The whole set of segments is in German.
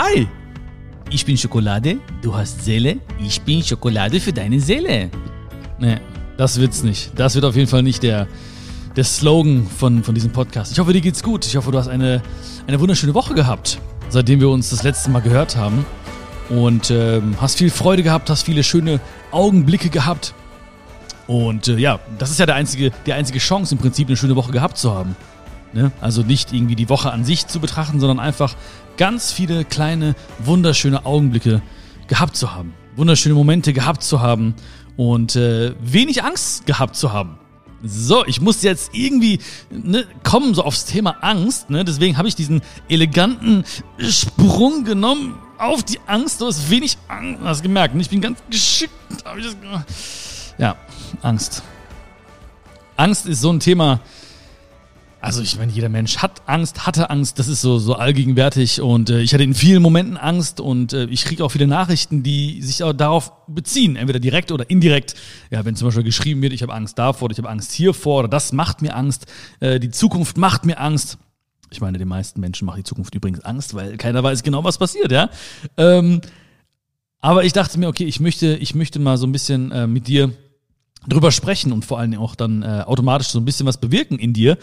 Hi, ich bin Schokolade, du hast Seele, ich bin Schokolade für deine Seele. Nee, das wird's nicht. Das wird auf jeden Fall nicht der, der Slogan von, von diesem Podcast. Ich hoffe, dir geht's gut. Ich hoffe, du hast eine, eine wunderschöne Woche gehabt, seitdem wir uns das letzte Mal gehört haben. Und ähm, hast viel Freude gehabt, hast viele schöne Augenblicke gehabt. Und äh, ja, das ist ja der einzige, die einzige Chance, im Prinzip eine schöne Woche gehabt zu haben. Ne? Also nicht irgendwie die Woche an sich zu betrachten, sondern einfach ganz viele kleine, wunderschöne Augenblicke gehabt zu haben. Wunderschöne Momente gehabt zu haben und äh, wenig Angst gehabt zu haben. So, ich muss jetzt irgendwie ne, kommen so aufs Thema Angst. Ne? Deswegen habe ich diesen eleganten Sprung genommen auf die Angst. Du hast wenig Angst, hast gemerkt. Und ich bin ganz geschickt. Ja, Angst. Angst ist so ein Thema, also ich meine, jeder Mensch hat Angst, hatte Angst, das ist so, so allgegenwärtig und äh, ich hatte in vielen Momenten Angst und äh, ich kriege auch viele Nachrichten, die sich auch darauf beziehen, entweder direkt oder indirekt. Ja, wenn zum Beispiel geschrieben wird, ich habe Angst davor oder ich habe Angst hiervor oder das macht mir Angst, äh, die Zukunft macht mir Angst. Ich meine, den meisten Menschen macht die Zukunft übrigens Angst, weil keiner weiß genau, was passiert, ja. Ähm, aber ich dachte mir, okay, ich möchte, ich möchte mal so ein bisschen äh, mit dir drüber sprechen und vor allen Dingen auch dann äh, automatisch so ein bisschen was bewirken in dir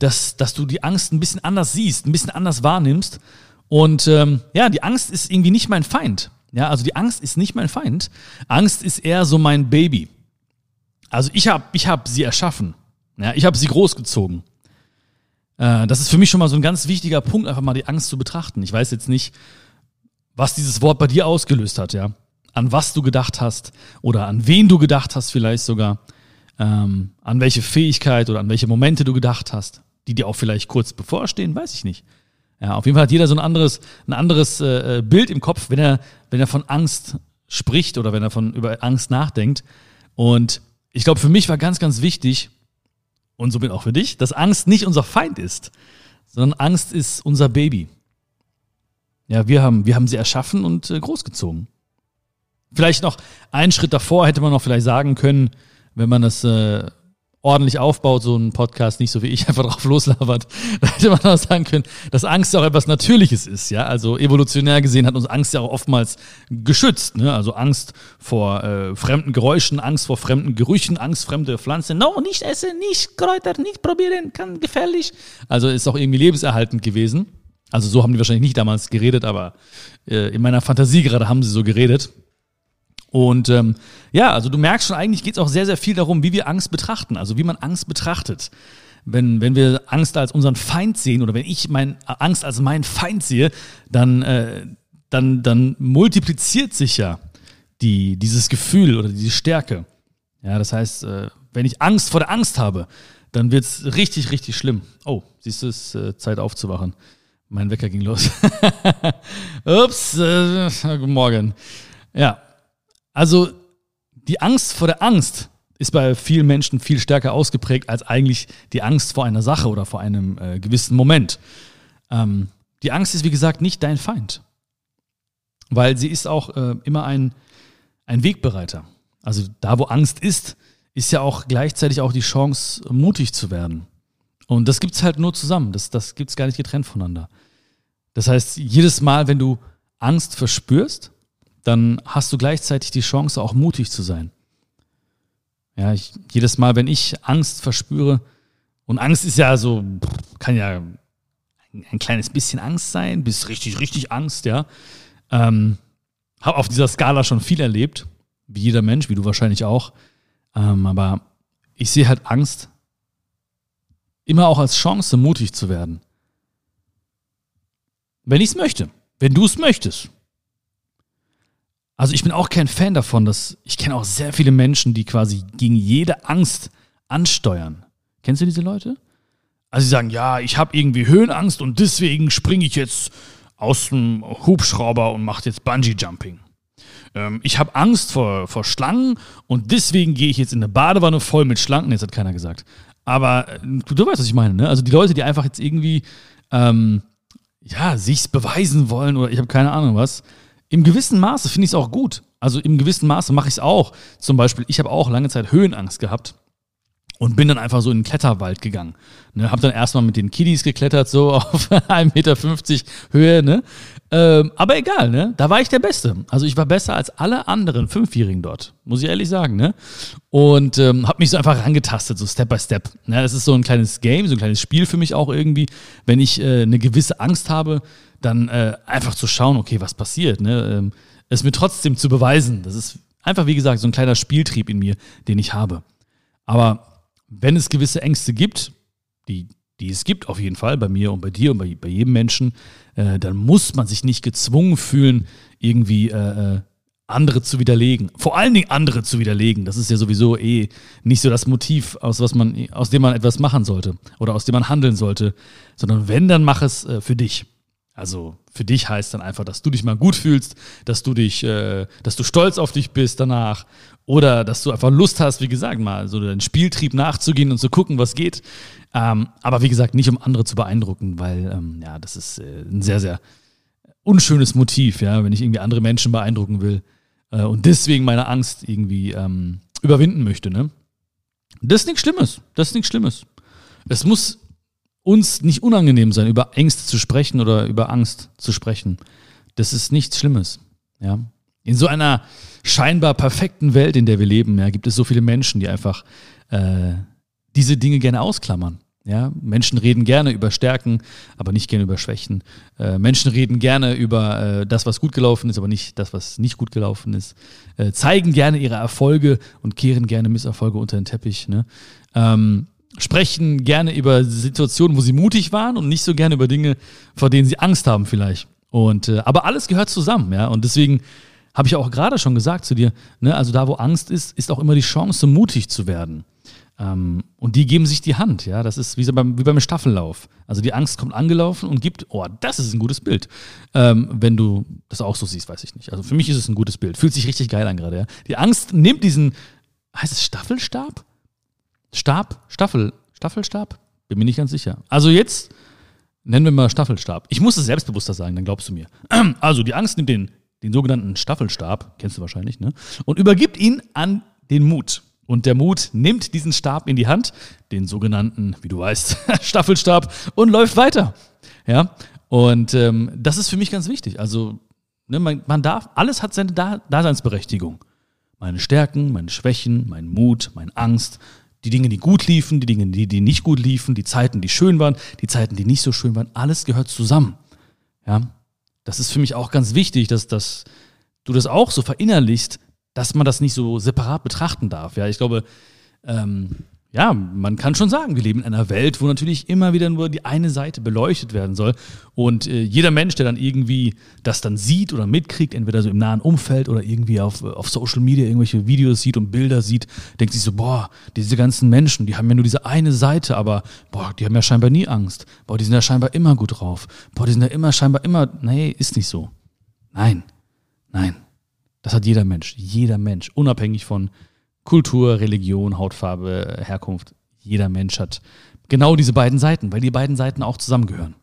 dass, dass du die Angst ein bisschen anders siehst, ein bisschen anders wahrnimmst. Und ähm, ja, die Angst ist irgendwie nicht mein Feind. Ja, also die Angst ist nicht mein Feind. Angst ist eher so mein Baby. Also ich habe ich hab sie erschaffen. Ja, ich habe sie großgezogen. Äh, das ist für mich schon mal so ein ganz wichtiger Punkt, einfach mal die Angst zu betrachten. Ich weiß jetzt nicht, was dieses Wort bei dir ausgelöst hat, ja. An was du gedacht hast oder an wen du gedacht hast vielleicht sogar. Ähm, an welche Fähigkeit oder an welche Momente du gedacht hast die dir auch vielleicht kurz bevorstehen, weiß ich nicht. Ja, auf jeden Fall hat jeder so ein anderes, ein anderes äh, äh, Bild im Kopf, wenn er, wenn er von Angst spricht oder wenn er von über Angst nachdenkt. Und ich glaube, für mich war ganz, ganz wichtig und somit auch für dich, dass Angst nicht unser Feind ist, sondern Angst ist unser Baby. Ja, wir haben, wir haben sie erschaffen und äh, großgezogen. Vielleicht noch einen Schritt davor hätte man noch vielleicht sagen können, wenn man das äh, ordentlich aufbaut, so ein Podcast, nicht so wie ich einfach drauf loslabert, da hätte man auch sagen können, dass Angst auch etwas Natürliches ist, ja. Also evolutionär gesehen hat uns Angst ja auch oftmals geschützt, ne? Also Angst vor äh, fremden Geräuschen, Angst vor fremden Gerüchen, Angst fremde Pflanzen. No, nicht essen, nicht Kräuter, nicht probieren, kann gefährlich. Also ist auch irgendwie lebenserhaltend gewesen. Also so haben die wahrscheinlich nicht damals geredet, aber äh, in meiner Fantasie gerade haben sie so geredet. Und ähm, ja, also du merkst schon, eigentlich geht es auch sehr, sehr viel darum, wie wir Angst betrachten, also wie man Angst betrachtet. Wenn, wenn wir Angst als unseren Feind sehen oder wenn ich mein, Angst als meinen Feind sehe, dann, äh, dann, dann multipliziert sich ja die, dieses Gefühl oder diese Stärke. Ja, das heißt, äh, wenn ich Angst vor der Angst habe, dann wird's richtig, richtig schlimm. Oh, siehst du, es äh, Zeit aufzuwachen. Mein Wecker ging los. Ups, äh, guten Morgen. Ja, also die Angst vor der Angst ist bei vielen Menschen viel stärker ausgeprägt als eigentlich die Angst vor einer Sache oder vor einem äh, gewissen Moment. Ähm, die Angst ist, wie gesagt, nicht dein Feind, weil sie ist auch äh, immer ein, ein Wegbereiter. Also da, wo Angst ist, ist ja auch gleichzeitig auch die Chance, mutig zu werden. Und das gibt es halt nur zusammen. Das, das es gar nicht getrennt voneinander. Das heißt, jedes Mal, wenn du Angst verspürst, dann hast du gleichzeitig die Chance, auch mutig zu sein. Ja, ich, jedes Mal, wenn ich Angst verspüre, und Angst ist ja so, kann ja ein, ein kleines bisschen Angst sein, bis richtig, richtig Angst, ja. Ähm, habe auf dieser Skala schon viel erlebt, wie jeder Mensch, wie du wahrscheinlich auch. Ähm, aber ich sehe halt Angst immer auch als Chance, mutig zu werden. Wenn ich es möchte, wenn du es möchtest. Also ich bin auch kein Fan davon, dass ich kenne auch sehr viele Menschen, die quasi gegen jede Angst ansteuern. Kennst du diese Leute? Also sie sagen, ja, ich habe irgendwie Höhenangst und deswegen springe ich jetzt aus dem Hubschrauber und mache jetzt Bungee Jumping. Ähm, ich habe Angst vor, vor Schlangen und deswegen gehe ich jetzt in eine Badewanne voll mit Schlangen. Jetzt hat keiner gesagt. Aber äh, du, du weißt, was ich meine, ne? Also die Leute, die einfach jetzt irgendwie ähm, ja, sich's beweisen wollen oder ich habe keine Ahnung was, im gewissen Maße finde ich es auch gut. Also im gewissen Maße mache ich es auch. Zum Beispiel, ich habe auch lange Zeit Höhenangst gehabt und bin dann einfach so in den Kletterwald gegangen. Ne, hab dann erstmal mit den Kiddies geklettert, so auf 1,50 Meter Höhe, ne? Ähm, aber egal, ne? Da war ich der Beste. Also ich war besser als alle anderen Fünfjährigen dort, muss ich ehrlich sagen, ne? Und ähm, habe mich so einfach rangetastet, so Step by Step. Ne? Das ist so ein kleines Game, so ein kleines Spiel für mich auch irgendwie. Wenn ich äh, eine gewisse Angst habe, dann äh, einfach zu schauen, okay, was passiert, ne? Ähm, es mir trotzdem zu beweisen. Das ist einfach, wie gesagt, so ein kleiner Spieltrieb in mir, den ich habe. Aber wenn es gewisse Ängste gibt, die die es gibt auf jeden Fall bei mir und bei dir und bei, bei jedem Menschen, äh, dann muss man sich nicht gezwungen fühlen, irgendwie äh, äh, andere zu widerlegen. Vor allen Dingen andere zu widerlegen. Das ist ja sowieso eh nicht so das Motiv, aus, was man, aus dem man etwas machen sollte oder aus dem man handeln sollte, sondern wenn, dann mach es äh, für dich. Also für dich heißt dann einfach, dass du dich mal gut fühlst, dass du dich, äh, dass du stolz auf dich bist danach oder dass du einfach Lust hast, wie gesagt, mal so deinen Spieltrieb nachzugehen und zu gucken, was geht. Ähm, aber wie gesagt, nicht um andere zu beeindrucken, weil ähm, ja, das ist äh, ein sehr, sehr unschönes Motiv, ja, wenn ich irgendwie andere Menschen beeindrucken will äh, und deswegen meine Angst irgendwie ähm, überwinden möchte, ne? Das ist nichts Schlimmes. Das ist nichts Schlimmes. Es muss uns nicht unangenehm sein, über Ängste zu sprechen oder über Angst zu sprechen. Das ist nichts Schlimmes. Ja. In so einer scheinbar perfekten Welt, in der wir leben, ja, gibt es so viele Menschen, die einfach äh, diese Dinge gerne ausklammern. Ja, Menschen reden gerne über Stärken, aber nicht gerne über Schwächen. Äh, Menschen reden gerne über äh, das, was gut gelaufen ist, aber nicht das, was nicht gut gelaufen ist. Äh, zeigen gerne ihre Erfolge und kehren gerne Misserfolge unter den Teppich. Ne? Ähm, sprechen gerne über Situationen, wo sie mutig waren und nicht so gerne über Dinge, vor denen sie Angst haben vielleicht. Und äh, aber alles gehört zusammen, ja. Und deswegen habe ich auch gerade schon gesagt zu dir, ne, also da, wo Angst ist, ist auch immer die Chance, mutig zu werden. Ähm, und die geben sich die Hand, ja. Das ist wie, so beim, wie beim Staffellauf. Also die Angst kommt angelaufen und gibt, oh, das ist ein gutes Bild. Ähm, wenn du das auch so siehst, weiß ich nicht. Also für mich ist es ein gutes Bild. Fühlt sich richtig geil an gerade, ja. Die Angst nimmt diesen, heißt es Staffelstab? Stab? Staffel? Staffelstab? Bin mir nicht ganz sicher. Also jetzt nennen wir mal Staffelstab. Ich muss es selbstbewusster sagen, dann glaubst du mir. Also die Angst nimmt den, den sogenannten Staffelstab, kennst du wahrscheinlich, ne? Und übergibt ihn an den Mut. Und der Mut nimmt diesen Stab in die Hand, den sogenannten, wie du weißt, Staffelstab, und läuft weiter. Ja, und ähm, das ist für mich ganz wichtig. Also, ne, man, man darf, alles hat seine Daseinsberechtigung. Meine Stärken, meine Schwächen, mein Mut, meine Angst, die Dinge, die gut liefen, die Dinge, die, die nicht gut liefen, die Zeiten, die schön waren, die Zeiten, die nicht so schön waren, alles gehört zusammen. Ja, das ist für mich auch ganz wichtig, dass, dass du das auch so verinnerlichst, dass man das nicht so separat betrachten darf. Ja, ich glaube, ähm, ja, man kann schon sagen, wir leben in einer Welt, wo natürlich immer wieder nur die eine Seite beleuchtet werden soll. Und äh, jeder Mensch, der dann irgendwie das dann sieht oder mitkriegt, entweder so im nahen Umfeld oder irgendwie auf, auf Social Media irgendwelche Videos sieht und Bilder sieht, denkt sich so, boah, diese ganzen Menschen, die haben ja nur diese eine Seite, aber boah, die haben ja scheinbar nie Angst. Boah, die sind ja scheinbar immer gut drauf. Boah, die sind ja immer scheinbar immer, nee, ist nicht so. Nein, nein. Das hat jeder Mensch, jeder Mensch, unabhängig von Kultur, Religion, Hautfarbe, Herkunft. Jeder Mensch hat genau diese beiden Seiten, weil die beiden Seiten auch zusammengehören.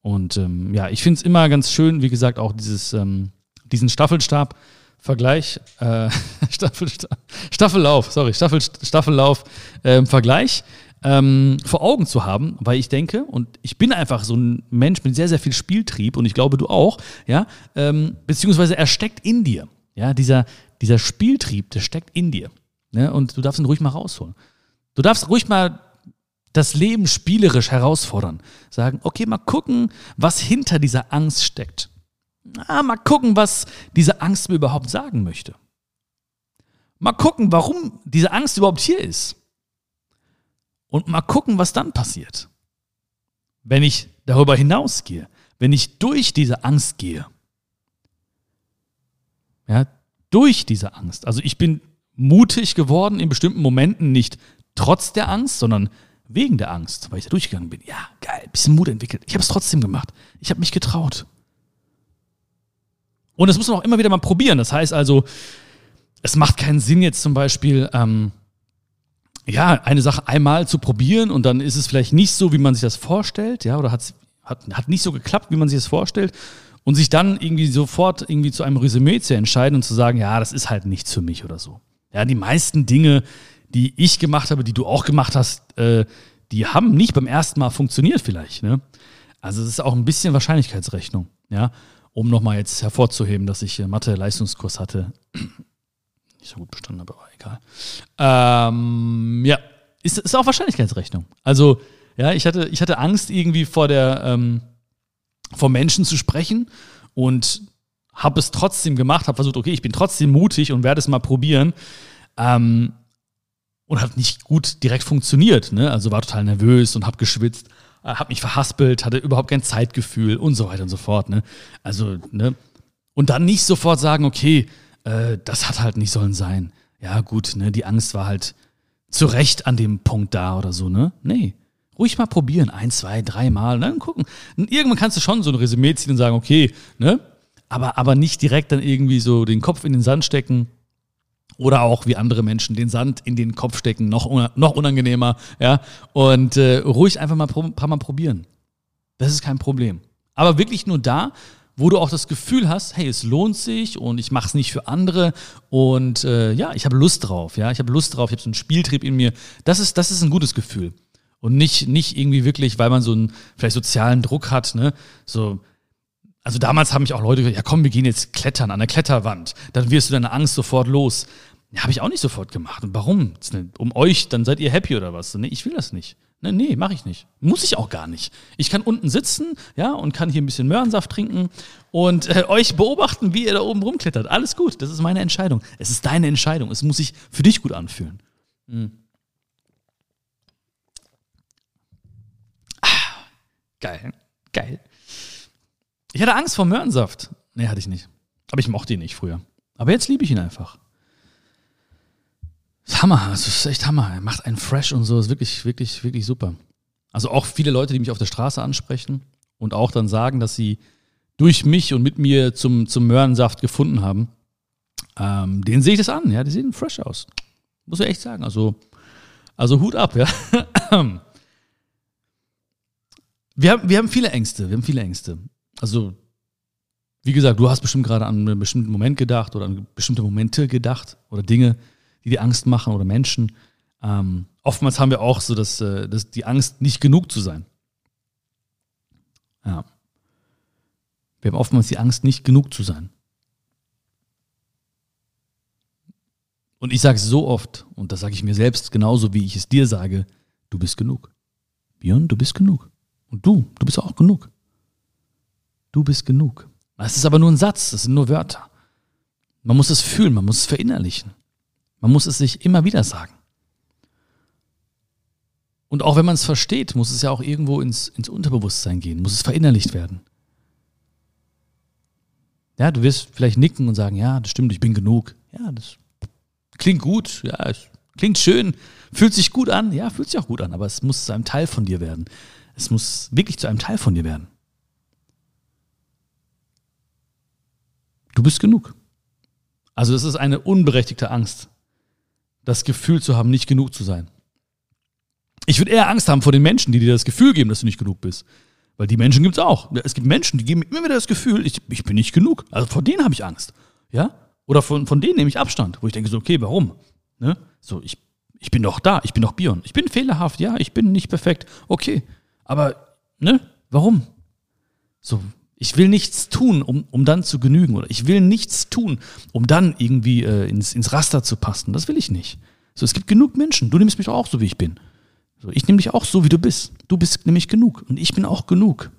Und ähm, ja, ich finde es immer ganz schön, wie gesagt, auch dieses, ähm, diesen Staffelstab-Vergleich, äh, Staffelstab, Staffellauf, sorry, Staffel, Staffellauf-Vergleich. Ähm, ähm, vor Augen zu haben, weil ich denke, und ich bin einfach so ein Mensch mit sehr, sehr viel Spieltrieb und ich glaube, du auch, ja, ähm, beziehungsweise er steckt in dir. Ja, dieser, dieser Spieltrieb, der steckt in dir. Ne? Und du darfst ihn ruhig mal rausholen. Du darfst ruhig mal das Leben spielerisch herausfordern. Sagen, okay, mal gucken, was hinter dieser Angst steckt. Ah, mal gucken, was diese Angst mir überhaupt sagen möchte. Mal gucken, warum diese Angst überhaupt hier ist und mal gucken, was dann passiert. Wenn ich darüber hinausgehe, wenn ich durch diese Angst gehe. Ja, durch diese Angst. Also ich bin mutig geworden in bestimmten Momenten, nicht trotz der Angst, sondern wegen der Angst, weil ich da durchgegangen bin. Ja, geil, bisschen Mut entwickelt. Ich habe es trotzdem gemacht. Ich habe mich getraut. Und das muss man auch immer wieder mal probieren. Das heißt also, es macht keinen Sinn jetzt zum Beispiel, ähm, ja, eine Sache einmal zu probieren und dann ist es vielleicht nicht so, wie man sich das vorstellt, ja, oder hat, hat, hat nicht so geklappt, wie man sich das vorstellt und sich dann irgendwie sofort irgendwie zu einem Resümee zu entscheiden und zu sagen, ja, das ist halt nichts für mich oder so. Ja, die meisten Dinge, die ich gemacht habe, die du auch gemacht hast, äh, die haben nicht beim ersten Mal funktioniert vielleicht, ne? Also es ist auch ein bisschen Wahrscheinlichkeitsrechnung. Ja, um nochmal jetzt hervorzuheben, dass ich äh, Mathe-Leistungskurs hatte. Nicht so gut bestanden, aber egal. Ähm, ja, ist, ist auch Wahrscheinlichkeitsrechnung. Also, ja, ich hatte, ich hatte Angst, irgendwie vor der, ähm, vor Menschen zu sprechen und habe es trotzdem gemacht, habe versucht, okay, ich bin trotzdem mutig und werde es mal probieren. Ähm, und hat nicht gut direkt funktioniert. Ne? Also war total nervös und habe geschwitzt, äh, habe mich verhaspelt, hatte überhaupt kein Zeitgefühl und so weiter und so fort. Ne? Also, ne? Und dann nicht sofort sagen, okay, äh, das hat halt nicht sollen sein. Ja, gut, ne, die Angst war halt zu Recht an dem Punkt da oder so, ne? Nee. Ruhig mal probieren. Ein, zwei, drei Mal, ne? Gucken. Und irgendwann kannst du schon so ein Resümee ziehen und sagen, okay, ne? Aber, aber nicht direkt dann irgendwie so den Kopf in den Sand stecken oder auch wie andere Menschen den Sand in den Kopf stecken, noch, noch unangenehmer, ja. Und äh, ruhig einfach mal paar Mal probieren. Das ist kein Problem. Aber wirklich nur da, wo du auch das Gefühl hast, hey, es lohnt sich und ich mache es nicht für andere und äh, ja, ich habe Lust drauf, ja, ich habe Lust drauf, ich habe so einen Spieltrieb in mir. Das ist, das ist ein gutes Gefühl und nicht nicht irgendwie wirklich, weil man so einen vielleicht sozialen Druck hat, ne, so also damals haben mich auch Leute gesagt, ja komm, wir gehen jetzt klettern an der Kletterwand. Dann wirst du deine Angst sofort los. Ja, habe ich auch nicht sofort gemacht. Und warum? Um euch, dann seid ihr happy oder was? Nee, ich will das nicht. Nee, nee, mache ich nicht. Muss ich auch gar nicht. Ich kann unten sitzen, ja, und kann hier ein bisschen Möhrensaft trinken und äh, euch beobachten, wie ihr da oben rumklettert. Alles gut, das ist meine Entscheidung. Es ist deine Entscheidung. Es muss sich für dich gut anfühlen. Mhm. Geil, geil. Ich hatte Angst vor Möhrensaft. Nee, hatte ich nicht. Aber ich mochte ihn nicht früher. Aber jetzt liebe ich ihn einfach. Das ist Hammer, das ist echt Hammer. Er macht einen fresh und so, ist wirklich, wirklich, wirklich super. Also auch viele Leute, die mich auf der Straße ansprechen und auch dann sagen, dass sie durch mich und mit mir zum, zum Möhrensaft gefunden haben, ähm, denen sehe ich das an, ja, die sehen fresh aus. Muss ich echt sagen. Also, also Hut ab, ja. wir, haben, wir haben viele Ängste, wir haben viele Ängste. Also, wie gesagt, du hast bestimmt gerade an einen bestimmten Moment gedacht oder an bestimmte Momente gedacht oder Dinge, die dir Angst machen oder Menschen. Ähm, oftmals haben wir auch so dass, äh, dass die Angst, nicht genug zu sein. Ja. Wir haben oftmals die Angst, nicht genug zu sein. Und ich sage so oft, und das sage ich mir selbst genauso, wie ich es dir sage, du bist genug. Björn, du bist genug. Und du, du bist auch genug. Du bist genug. Das ist aber nur ein Satz, das sind nur Wörter. Man muss es fühlen, man muss es verinnerlichen. Man muss es sich immer wieder sagen. Und auch wenn man es versteht, muss es ja auch irgendwo ins, ins Unterbewusstsein gehen, muss es verinnerlicht werden. Ja, du wirst vielleicht nicken und sagen, ja, das stimmt, ich bin genug. Ja, das klingt gut, ja, es klingt schön, fühlt sich gut an, ja, fühlt sich auch gut an, aber es muss zu einem Teil von dir werden. Es muss wirklich zu einem Teil von dir werden. Du bist genug. Also es ist eine unberechtigte Angst das Gefühl zu haben, nicht genug zu sein. Ich würde eher Angst haben vor den Menschen, die dir das Gefühl geben, dass du nicht genug bist. Weil die Menschen gibt es auch. Es gibt Menschen, die geben mir immer wieder das Gefühl, ich, ich bin nicht genug. Also vor denen habe ich Angst. Ja? Oder von, von denen nehme ich Abstand, wo ich denke so, okay, warum? Ne? So, ich, ich bin doch da, ich bin doch Bion. Ich bin fehlerhaft, ja, ich bin nicht perfekt. Okay. Aber, ne? Warum? So, ich will nichts tun, um, um dann zu genügen. Oder ich will nichts tun, um dann irgendwie äh, ins, ins Raster zu passen. Das will ich nicht. So, es gibt genug Menschen. Du nimmst mich auch so, wie ich bin. So, ich nehme dich auch so, wie du bist. Du bist nämlich genug. Und ich bin auch genug.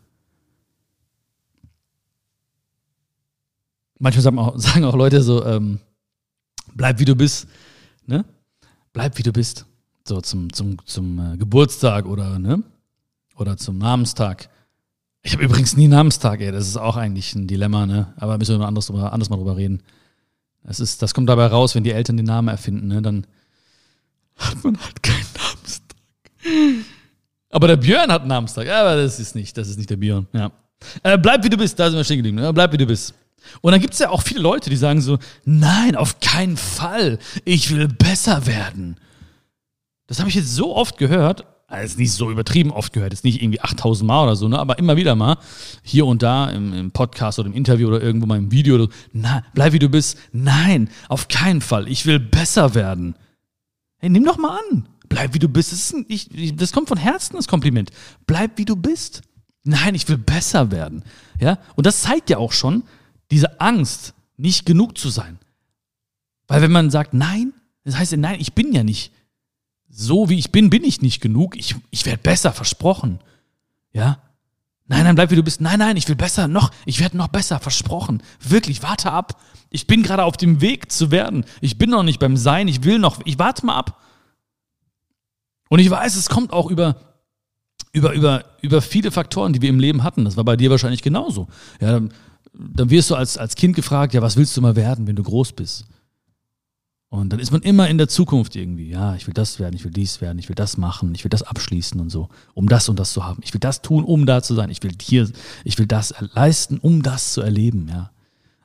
Manchmal sagen auch, sagen auch Leute so, ähm, bleib wie du bist. Ne? Bleib wie du bist. So zum, zum, zum äh, Geburtstag oder, ne? Oder zum Namenstag ich habe übrigens nie Namenstag, ey. Das ist auch eigentlich ein Dilemma, ne? Aber müssen wir anders, drüber, anders mal drüber reden. Das, ist, das kommt dabei raus, wenn die Eltern den Namen erfinden, ne? Dann hat man halt keinen Namenstag. Aber der Björn hat einen Namenstag. Aber das ist nicht, das ist nicht der Björn. Ja. Äh, bleib wie du bist, da sind wir stehen geblieben. Ne? Bleib wie du bist. Und dann gibt es ja auch viele Leute, die sagen so: Nein, auf keinen Fall. Ich will besser werden. Das habe ich jetzt so oft gehört also nicht so übertrieben oft gehört, ist nicht irgendwie 8000 Mal oder so, ne? aber immer wieder mal, hier und da im, im Podcast oder im Interview oder irgendwo mal im Video, oder so, na, bleib wie du bist. Nein, auf keinen Fall. Ich will besser werden. Hey, nimm doch mal an. Bleib wie du bist. Das, ist ein, ich, das kommt von Herzen, das Kompliment. Bleib wie du bist. Nein, ich will besser werden. Ja? Und das zeigt ja auch schon diese Angst, nicht genug zu sein. Weil wenn man sagt, nein, das heißt, nein, ich bin ja nicht so, wie ich bin, bin ich nicht genug. Ich, ich werde besser, versprochen. Ja? Nein, nein, bleib wie du bist. Nein, nein, ich will besser, noch, ich werde noch besser, versprochen. Wirklich, warte ab. Ich bin gerade auf dem Weg zu werden. Ich bin noch nicht beim Sein, ich will noch, ich warte mal ab. Und ich weiß, es kommt auch über, über, über, über viele Faktoren, die wir im Leben hatten. Das war bei dir wahrscheinlich genauso. Ja, dann, dann wirst du als, als Kind gefragt, ja, was willst du mal werden, wenn du groß bist? Und dann ist man immer in der Zukunft irgendwie. Ja, ich will das werden, ich will dies werden, ich will das machen, ich will das abschließen und so, um das und das zu haben. Ich will das tun, um da zu sein. Ich will hier, ich will das leisten, um das zu erleben, ja.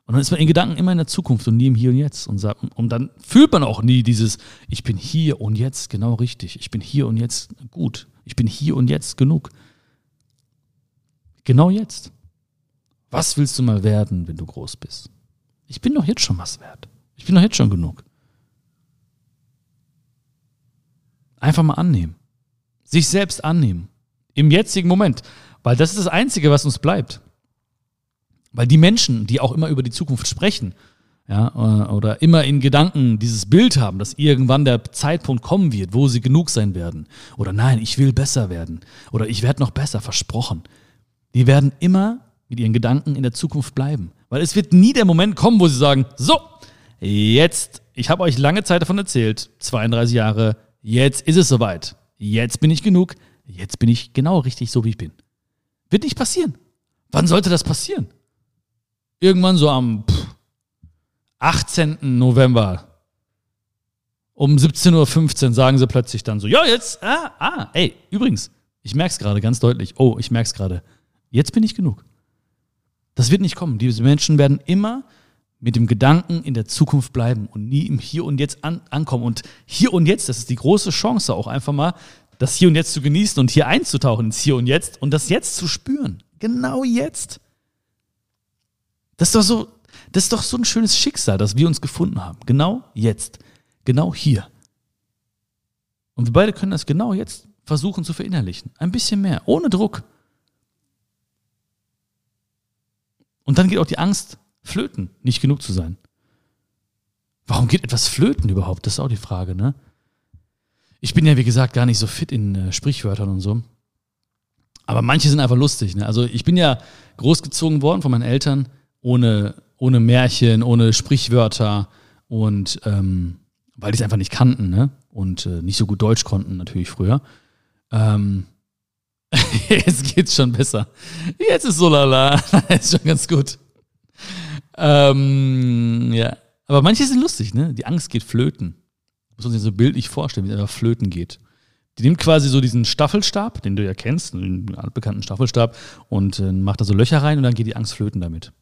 Und dann ist man in Gedanken immer in der Zukunft und nie im Hier und Jetzt. Und, sagt, und dann fühlt man auch nie dieses, ich bin hier und jetzt genau richtig. Ich bin hier und jetzt gut. Ich bin hier und jetzt genug. Genau jetzt. Was willst du mal werden, wenn du groß bist? Ich bin doch jetzt schon was wert. Ich bin doch jetzt schon genug. Einfach mal annehmen. Sich selbst annehmen. Im jetzigen Moment. Weil das ist das Einzige, was uns bleibt. Weil die Menschen, die auch immer über die Zukunft sprechen, ja, äh, oder immer in Gedanken dieses Bild haben, dass irgendwann der Zeitpunkt kommen wird, wo sie genug sein werden. Oder nein, ich will besser werden. Oder ich werde noch besser, versprochen. Die werden immer mit ihren Gedanken in der Zukunft bleiben. Weil es wird nie der Moment kommen, wo sie sagen, so, jetzt, ich habe euch lange Zeit davon erzählt, 32 Jahre, Jetzt ist es soweit. Jetzt bin ich genug. Jetzt bin ich genau richtig so, wie ich bin. Wird nicht passieren. Wann sollte das passieren? Irgendwann so am 18. November um 17.15 Uhr sagen sie plötzlich dann so, ja, jetzt, ah, ah, ey, übrigens, ich merke es gerade ganz deutlich. Oh, ich merke es gerade. Jetzt bin ich genug. Das wird nicht kommen. Diese Menschen werden immer mit dem Gedanken in der Zukunft bleiben und nie im Hier und Jetzt an, ankommen. Und hier und jetzt, das ist die große Chance auch einfach mal, das Hier und Jetzt zu genießen und hier einzutauchen ins Hier und Jetzt und das Jetzt zu spüren. Genau jetzt. Das ist doch so, das ist doch so ein schönes Schicksal, das wir uns gefunden haben. Genau jetzt. Genau hier. Und wir beide können das genau jetzt versuchen zu verinnerlichen. Ein bisschen mehr, ohne Druck. Und dann geht auch die Angst flöten, nicht genug zu sein. Warum geht etwas flöten überhaupt? Das ist auch die Frage, ne? Ich bin ja, wie gesagt, gar nicht so fit in äh, Sprichwörtern und so. Aber manche sind einfach lustig. Ne? Also ich bin ja großgezogen worden von meinen Eltern ohne, ohne Märchen, ohne Sprichwörter und ähm, weil die es einfach nicht kannten ne? und äh, nicht so gut Deutsch konnten natürlich früher. Ähm, jetzt geht's schon besser. Jetzt ist so lala. ist schon ganz gut. Ähm, ja. Aber manche sind lustig, ne? Die Angst geht flöten. Muss man sich so bildlich vorstellen, wie es einfach flöten geht. Die nimmt quasi so diesen Staffelstab, den du ja kennst, den altbekannten Staffelstab, und äh, macht da so Löcher rein und dann geht die Angst flöten damit.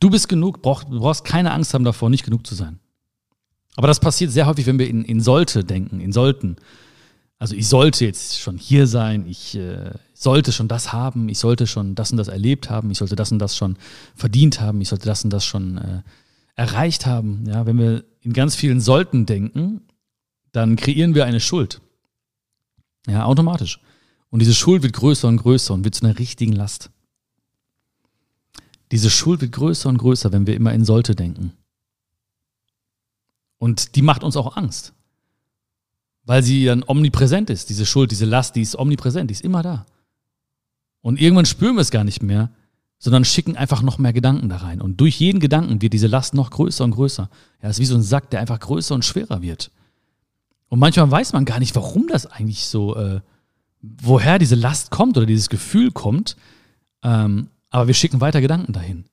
Du bist genug, brauch, du brauchst keine Angst haben davor, nicht genug zu sein. Aber das passiert sehr häufig, wenn wir in, in sollte denken, in sollten. Also ich sollte jetzt schon hier sein, ich äh, sollte schon das haben, ich sollte schon das und das erlebt haben, ich sollte das und das schon verdient haben, ich sollte das und das schon äh, erreicht haben. Ja, wenn wir in ganz vielen sollten denken, dann kreieren wir eine Schuld. Ja, automatisch. Und diese Schuld wird größer und größer und wird zu einer richtigen Last. Diese Schuld wird größer und größer, wenn wir immer in sollte denken. Und die macht uns auch Angst weil sie dann omnipräsent ist. Diese Schuld, diese Last, die ist omnipräsent, die ist immer da. Und irgendwann spüren wir es gar nicht mehr, sondern schicken einfach noch mehr Gedanken da rein. Und durch jeden Gedanken wird diese Last noch größer und größer. Ja, es ist wie so ein Sack, der einfach größer und schwerer wird. Und manchmal weiß man gar nicht, warum das eigentlich so, äh, woher diese Last kommt oder dieses Gefühl kommt. Ähm, aber wir schicken weiter Gedanken dahin.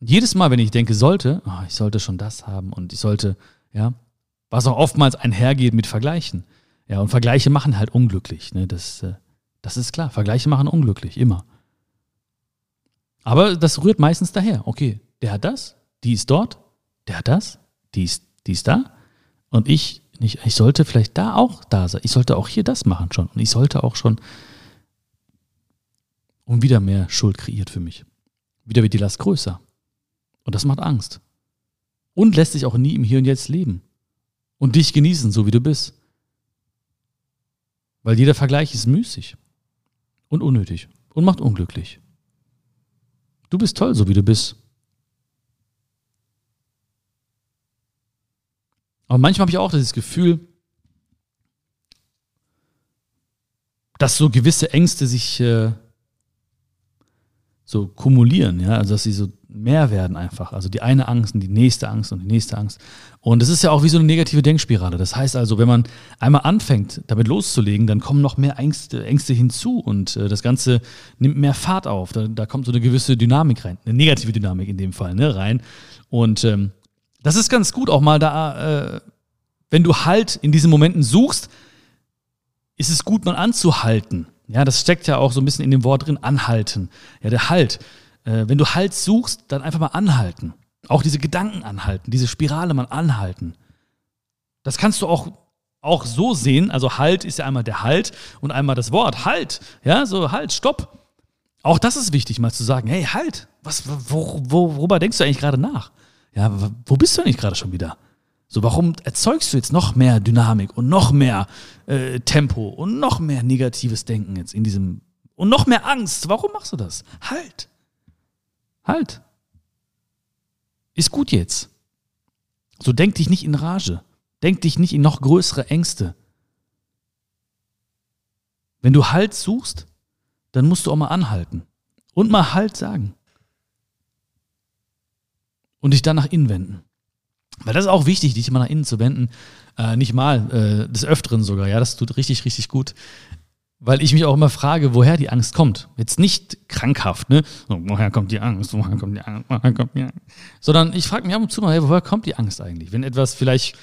Jedes Mal, wenn ich denke, sollte, oh, ich sollte schon das haben und ich sollte, ja, was auch oftmals einhergeht mit Vergleichen. Ja, und Vergleiche machen halt unglücklich. Ne? Das, äh, das ist klar. Vergleiche machen unglücklich, immer. Aber das rührt meistens daher. Okay, der hat das, die ist dort, der hat das, die ist, die ist da. Und ich, nicht, ich sollte vielleicht da auch da sein. Ich sollte auch hier das machen schon. Und ich sollte auch schon. Und wieder mehr Schuld kreiert für mich. Wieder wird die Last größer. Und das macht Angst. und lässt sich auch nie im Hier und Jetzt leben und dich genießen, so wie du bist. Weil jeder Vergleich ist müßig und unnötig und macht unglücklich. Du bist toll, so wie du bist. Aber manchmal habe ich auch dieses Gefühl, dass so gewisse Ängste sich äh, so kumulieren, ja, also dass sie so mehr werden einfach. Also die eine Angst und die nächste Angst und die nächste Angst. Und das ist ja auch wie so eine negative Denkspirale. Das heißt also, wenn man einmal anfängt, damit loszulegen, dann kommen noch mehr Ängste, Ängste hinzu und äh, das Ganze nimmt mehr Fahrt auf. Da, da, kommt so eine gewisse Dynamik rein, eine negative Dynamik in dem Fall, ne, rein. Und ähm, das ist ganz gut, auch mal da, äh, wenn du Halt in diesen Momenten suchst, ist es gut, mal anzuhalten ja, das steckt ja auch so ein bisschen in dem Wort drin, anhalten. Ja, der Halt. Äh, wenn du Halt suchst, dann einfach mal anhalten. Auch diese Gedanken anhalten, diese Spirale mal anhalten. Das kannst du auch, auch so sehen. Also Halt ist ja einmal der Halt und einmal das Wort Halt. Ja, so Halt, Stopp. Auch das ist wichtig, mal zu sagen, hey, Halt, was, wo, wo, worüber denkst du eigentlich gerade nach? Ja, wo bist du eigentlich gerade schon wieder? So, warum erzeugst du jetzt noch mehr Dynamik und noch mehr äh, Tempo und noch mehr negatives Denken jetzt in diesem und noch mehr Angst? Warum machst du das? Halt. Halt. Ist gut jetzt. So denk dich nicht in Rage. Denk dich nicht in noch größere Ängste. Wenn du Halt suchst, dann musst du auch mal anhalten und mal Halt sagen. Und dich dann nach innen wenden. Weil das ist auch wichtig, dich immer nach innen zu wenden. Äh, nicht mal, äh, des Öfteren sogar, ja, das tut richtig, richtig gut. Weil ich mich auch immer frage, woher die Angst kommt. Jetzt nicht krankhaft, ne? So, woher kommt die Angst? Woher kommt die Angst? Woher kommt die Angst? Sondern ich frage mich ab und zu mal, hey, woher kommt die Angst eigentlich? Wenn etwas vielleicht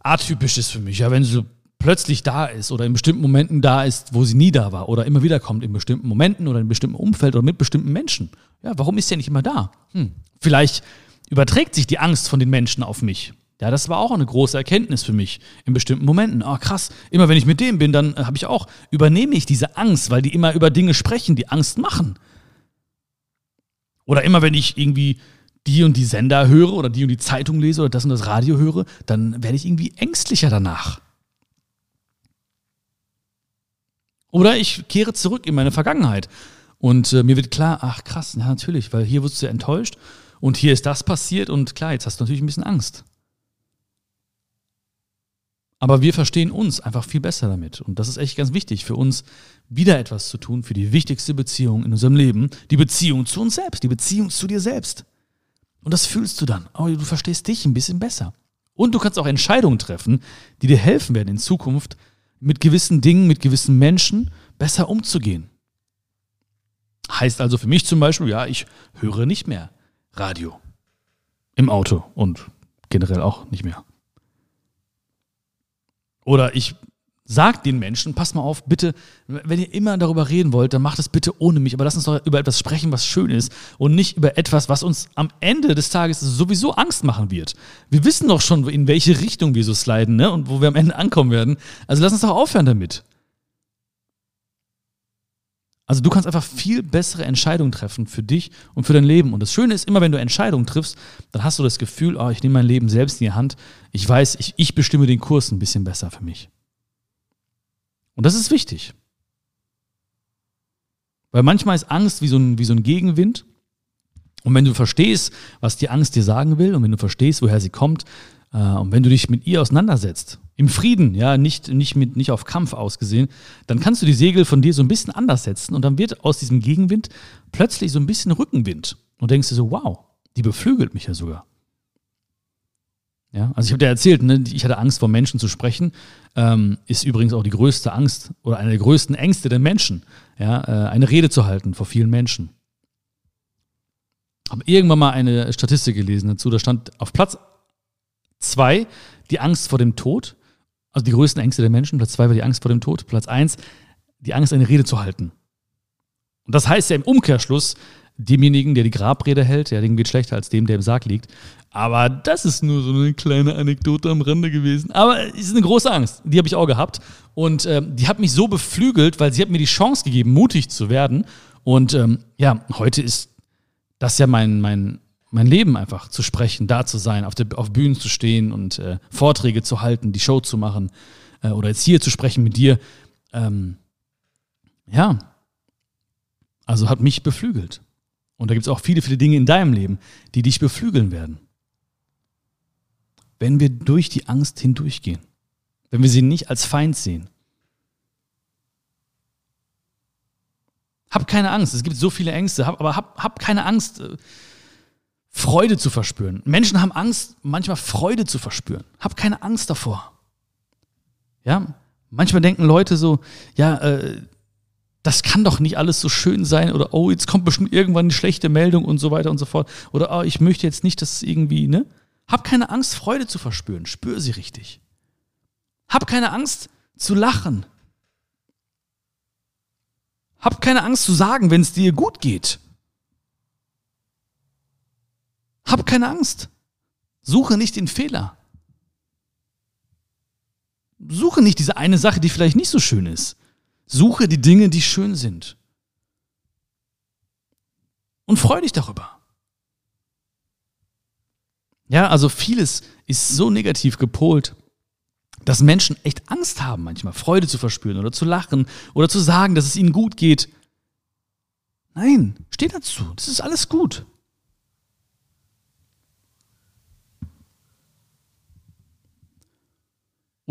atypisch ist für mich, ja, wenn sie plötzlich da ist oder in bestimmten Momenten da ist, wo sie nie da war oder immer wieder kommt in bestimmten Momenten oder in bestimmten Umfeld oder mit bestimmten Menschen. Ja, warum ist sie nicht immer da? Hm, vielleicht überträgt sich die Angst von den Menschen auf mich. Ja, das war auch eine große Erkenntnis für mich in bestimmten Momenten. Oh, krass, immer wenn ich mit dem bin, dann äh, habe ich auch, übernehme ich diese Angst, weil die immer über Dinge sprechen, die Angst machen. Oder immer wenn ich irgendwie die und die Sender höre oder die und die Zeitung lese oder das und das Radio höre, dann werde ich irgendwie ängstlicher danach. Oder ich kehre zurück in meine Vergangenheit und äh, mir wird klar, ach krass, ja natürlich, weil hier wurdest du enttäuscht und hier ist das passiert und klar, jetzt hast du natürlich ein bisschen Angst. Aber wir verstehen uns einfach viel besser damit. Und das ist echt ganz wichtig für uns, wieder etwas zu tun für die wichtigste Beziehung in unserem Leben, die Beziehung zu uns selbst, die Beziehung zu dir selbst. Und das fühlst du dann. Aber du verstehst dich ein bisschen besser. Und du kannst auch Entscheidungen treffen, die dir helfen werden, in Zukunft mit gewissen Dingen, mit gewissen Menschen besser umzugehen. Heißt also für mich zum Beispiel, ja, ich höre nicht mehr Radio. Im Auto und generell auch nicht mehr. Oder ich sag den Menschen, pass mal auf, bitte, wenn ihr immer darüber reden wollt, dann macht es bitte ohne mich, aber lass uns doch über etwas sprechen, was schön ist und nicht über etwas, was uns am Ende des Tages sowieso Angst machen wird. Wir wissen doch schon, in welche Richtung wir so sliden, ne? Und wo wir am Ende ankommen werden. Also lass uns doch aufhören damit. Also du kannst einfach viel bessere Entscheidungen treffen für dich und für dein Leben. Und das Schöne ist, immer wenn du Entscheidungen triffst, dann hast du das Gefühl, oh, ich nehme mein Leben selbst in die Hand. Ich weiß, ich, ich bestimme den Kurs ein bisschen besser für mich. Und das ist wichtig. Weil manchmal ist Angst wie so ein, wie so ein Gegenwind. Und wenn du verstehst, was die Angst dir sagen will und wenn du verstehst, woher sie kommt, und wenn du dich mit ihr auseinandersetzt im Frieden, ja, nicht, nicht, mit, nicht auf Kampf ausgesehen, dann kannst du die Segel von dir so ein bisschen anders setzen und dann wird aus diesem Gegenwind plötzlich so ein bisschen Rückenwind. Und denkst du so, wow, die beflügelt mich ja sogar. Ja, also ich habe dir erzählt, ne, ich hatte Angst vor Menschen zu sprechen, ähm, ist übrigens auch die größte Angst oder eine der größten Ängste der Menschen, ja, äh, eine Rede zu halten vor vielen Menschen. Habe irgendwann mal eine Statistik gelesen dazu, da stand auf Platz zwei die Angst vor dem Tod also die größten Ängste der Menschen. Platz zwei war die Angst vor dem Tod. Platz eins, die Angst, eine Rede zu halten. Und das heißt ja im Umkehrschluss, demjenigen, der die Grabrede hält, ja, dem geht schlechter als dem, der im Sarg liegt. Aber das ist nur so eine kleine Anekdote am Rande gewesen. Aber es ist eine große Angst. Die habe ich auch gehabt. Und ähm, die hat mich so beflügelt, weil sie hat mir die Chance gegeben, mutig zu werden. Und ähm, ja, heute ist das ja mein, mein, mein Leben einfach zu sprechen, da zu sein, auf, der, auf Bühnen zu stehen und äh, Vorträge zu halten, die Show zu machen äh, oder jetzt hier zu sprechen mit dir. Ähm, ja, also hat mich beflügelt. Und da gibt es auch viele, viele Dinge in deinem Leben, die dich beflügeln werden. Wenn wir durch die Angst hindurchgehen, wenn wir sie nicht als Feind sehen. Hab keine Angst, es gibt so viele Ängste, hab, aber hab, hab keine Angst, äh, Freude zu verspüren. Menschen haben Angst, manchmal Freude zu verspüren. Hab keine Angst davor. Ja, manchmal denken Leute so, ja, äh, das kann doch nicht alles so schön sein oder oh, jetzt kommt bestimmt irgendwann eine schlechte Meldung und so weiter und so fort. Oder oh, ich möchte jetzt nicht, dass es irgendwie, ne? Hab keine Angst, Freude zu verspüren. Spür sie richtig. Hab keine Angst zu lachen. Hab keine Angst zu sagen, wenn es dir gut geht. Hab keine Angst. Suche nicht den Fehler. Suche nicht diese eine Sache, die vielleicht nicht so schön ist. Suche die Dinge, die schön sind. Und freu dich darüber. Ja, also vieles ist so negativ gepolt, dass Menschen echt Angst haben, manchmal Freude zu verspüren oder zu lachen oder zu sagen, dass es ihnen gut geht. Nein, steh dazu. Das ist alles gut.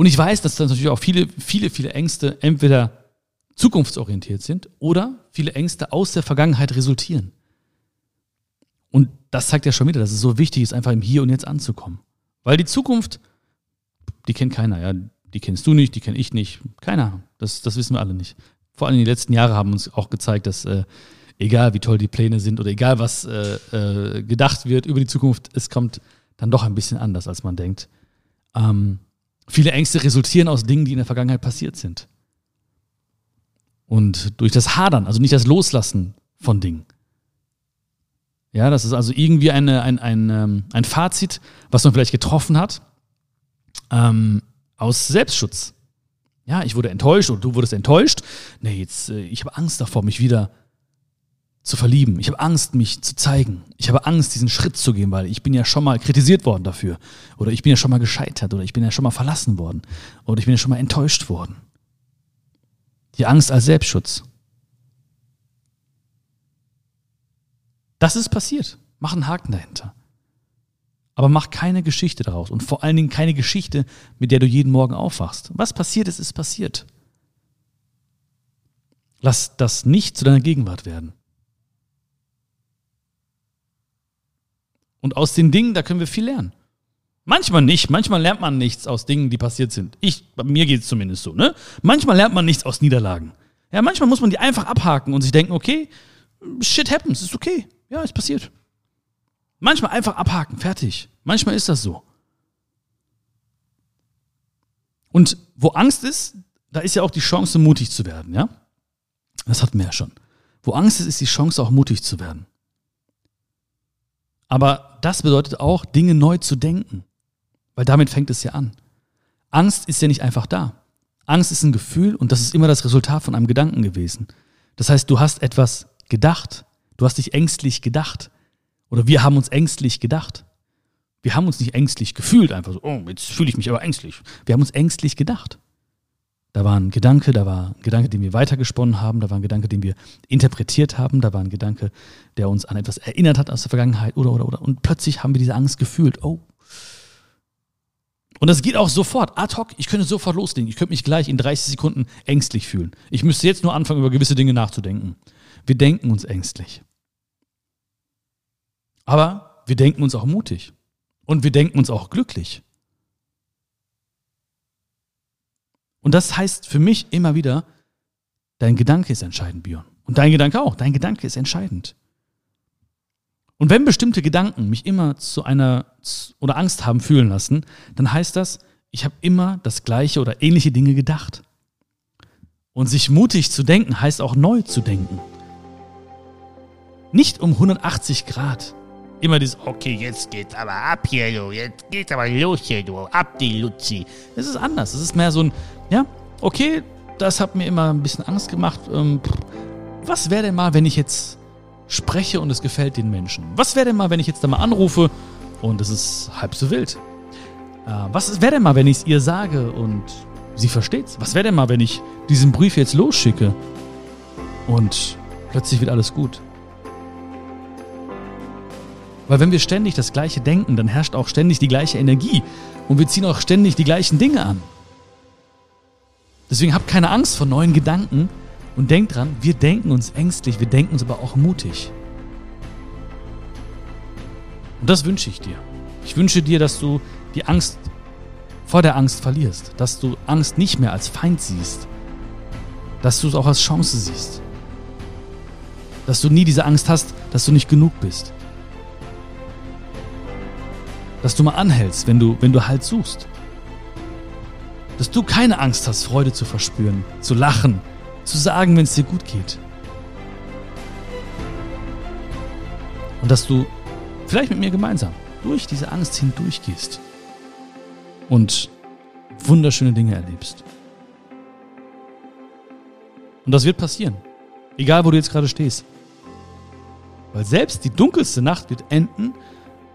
Und ich weiß, dass da natürlich auch viele, viele, viele Ängste entweder zukunftsorientiert sind oder viele Ängste aus der Vergangenheit resultieren. Und das zeigt ja schon wieder, dass es so wichtig ist, einfach im Hier und Jetzt anzukommen. Weil die Zukunft, die kennt keiner, ja. Die kennst du nicht, die kenne ich nicht. Keiner. Das, das wissen wir alle nicht. Vor allem die letzten Jahre haben uns auch gezeigt, dass äh, egal wie toll die Pläne sind oder egal was äh, äh, gedacht wird über die Zukunft, es kommt dann doch ein bisschen anders, als man denkt. Ähm, viele Ängste resultieren aus Dingen, die in der Vergangenheit passiert sind. Und durch das Hadern, also nicht das Loslassen von Dingen. Ja, das ist also irgendwie eine, ein, ein, ähm, ein Fazit, was man vielleicht getroffen hat, ähm, aus Selbstschutz. Ja, ich wurde enttäuscht oder du wurdest enttäuscht. Nee, jetzt, äh, ich habe Angst davor, mich wieder zu verlieben. Ich habe Angst, mich zu zeigen. Ich habe Angst, diesen Schritt zu gehen, weil ich bin ja schon mal kritisiert worden dafür. Oder ich bin ja schon mal gescheitert. Oder ich bin ja schon mal verlassen worden. Oder ich bin ja schon mal enttäuscht worden. Die Angst als Selbstschutz. Das ist passiert. Mach einen Haken dahinter. Aber mach keine Geschichte daraus und vor allen Dingen keine Geschichte, mit der du jeden Morgen aufwachst. Was passiert ist, ist passiert. Lass das nicht zu deiner Gegenwart werden. Und aus den Dingen, da können wir viel lernen. Manchmal nicht. Manchmal lernt man nichts aus Dingen, die passiert sind. Ich, bei mir geht es zumindest so, ne? Manchmal lernt man nichts aus Niederlagen. Ja, manchmal muss man die einfach abhaken und sich denken, okay, shit happens, ist okay. Ja, ist passiert. Manchmal einfach abhaken, fertig. Manchmal ist das so. Und wo Angst ist, da ist ja auch die Chance, mutig zu werden, ja? Das hatten wir ja schon. Wo Angst ist, ist die Chance, auch mutig zu werden. Aber das bedeutet auch, Dinge neu zu denken. Weil damit fängt es ja an. Angst ist ja nicht einfach da. Angst ist ein Gefühl und das ist immer das Resultat von einem Gedanken gewesen. Das heißt, du hast etwas gedacht. Du hast dich ängstlich gedacht. Oder wir haben uns ängstlich gedacht. Wir haben uns nicht ängstlich gefühlt, einfach so, oh, jetzt fühle ich mich aber ängstlich. Wir haben uns ängstlich gedacht. Da war ein Gedanke, da war ein Gedanke, den wir weitergesponnen haben, da war ein Gedanke, den wir interpretiert haben, da war ein Gedanke, der uns an etwas erinnert hat aus der Vergangenheit oder oder oder. Und plötzlich haben wir diese Angst gefühlt. Oh, und das geht auch sofort, ad hoc. Ich könnte sofort loslegen. Ich könnte mich gleich in 30 Sekunden ängstlich fühlen. Ich müsste jetzt nur anfangen, über gewisse Dinge nachzudenken. Wir denken uns ängstlich. Aber wir denken uns auch mutig. Und wir denken uns auch glücklich. Und das heißt für mich immer wieder, dein Gedanke ist entscheidend, Björn. Und dein Gedanke auch. Dein Gedanke ist entscheidend. Und wenn bestimmte Gedanken mich immer zu einer oder Angst haben fühlen lassen, dann heißt das, ich habe immer das gleiche oder ähnliche Dinge gedacht. Und sich mutig zu denken heißt auch neu zu denken. Nicht um 180 Grad. Immer dieses, okay, jetzt geht's aber ab hier, du, jetzt geht's aber los hier, du, ab die Luzi. Es ist anders. Es ist mehr so ein, ja, okay, das hat mir immer ein bisschen Angst gemacht. Ähm, was wäre denn mal, wenn ich jetzt spreche und es gefällt den Menschen. Was wäre denn mal, wenn ich jetzt da mal anrufe und es ist halb so wild? Äh, was wäre denn mal, wenn ich es ihr sage und sie versteht's? Was wäre denn mal, wenn ich diesen Brief jetzt losschicke und plötzlich wird alles gut? Weil wenn wir ständig das Gleiche denken, dann herrscht auch ständig die gleiche Energie und wir ziehen auch ständig die gleichen Dinge an. Deswegen habt keine Angst vor neuen Gedanken und denkt dran, wir denken uns ängstlich, wir denken uns aber auch mutig. Und das wünsche ich dir. Ich wünsche dir, dass du die Angst vor der Angst verlierst, dass du Angst nicht mehr als Feind siehst, dass du es auch als Chance siehst, dass du nie diese Angst hast, dass du nicht genug bist, dass du mal anhältst, wenn du, wenn du Halt suchst, dass du keine Angst hast, Freude zu verspüren, zu lachen, zu sagen, wenn es dir gut geht. Und dass du vielleicht mit mir gemeinsam durch diese Angst hindurchgehst und wunderschöne Dinge erlebst. Und das wird passieren, egal wo du jetzt gerade stehst. Weil selbst die dunkelste Nacht wird enden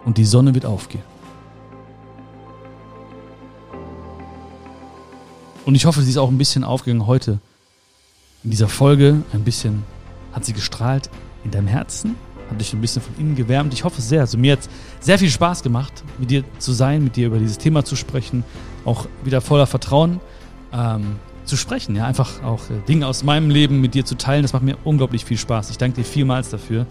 und die Sonne wird aufgehen. Und ich hoffe, sie ist auch ein bisschen aufgegangen heute. In dieser Folge ein bisschen hat sie gestrahlt in deinem Herzen, hat dich ein bisschen von innen gewärmt. Ich hoffe es sehr. Also mir hat sehr viel Spaß gemacht, mit dir zu sein, mit dir über dieses Thema zu sprechen, auch wieder voller Vertrauen ähm, zu sprechen. Ja, einfach auch äh, Dinge aus meinem Leben mit dir zu teilen. Das macht mir unglaublich viel Spaß. Ich danke dir vielmals dafür.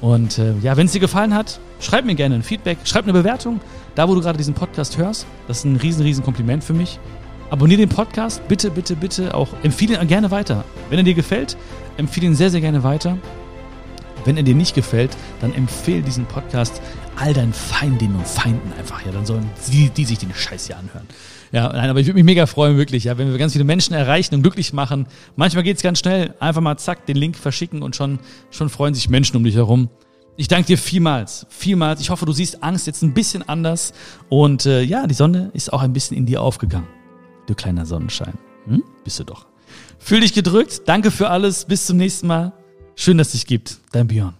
Und äh, ja, wenn es dir gefallen hat, schreib mir gerne ein Feedback, schreib eine Bewertung, da wo du gerade diesen Podcast hörst. Das ist ein riesen, riesen Kompliment für mich. Abonniere den Podcast, bitte, bitte, bitte auch. Empfehle ihn gerne weiter. Wenn er dir gefällt, empfehle ihn sehr, sehr gerne weiter. Wenn er dir nicht gefällt, dann empfehle diesen Podcast all deinen Feindinnen und Feinden einfach. Ja, dann sollen die, die sich den Scheiß hier anhören. Ja, nein, aber ich würde mich mega freuen, wirklich, ja, wenn wir ganz viele Menschen erreichen und glücklich machen. Manchmal geht es ganz schnell. Einfach mal zack, den Link verschicken und schon, schon freuen sich Menschen um dich herum. Ich danke dir vielmals, vielmals. Ich hoffe, du siehst Angst jetzt ein bisschen anders. Und äh, ja, die Sonne ist auch ein bisschen in dir aufgegangen du kleiner Sonnenschein. Hm? Bist du doch. Fühl dich gedrückt. Danke für alles. Bis zum nächsten Mal. Schön, dass es dich gibt. Dein Björn.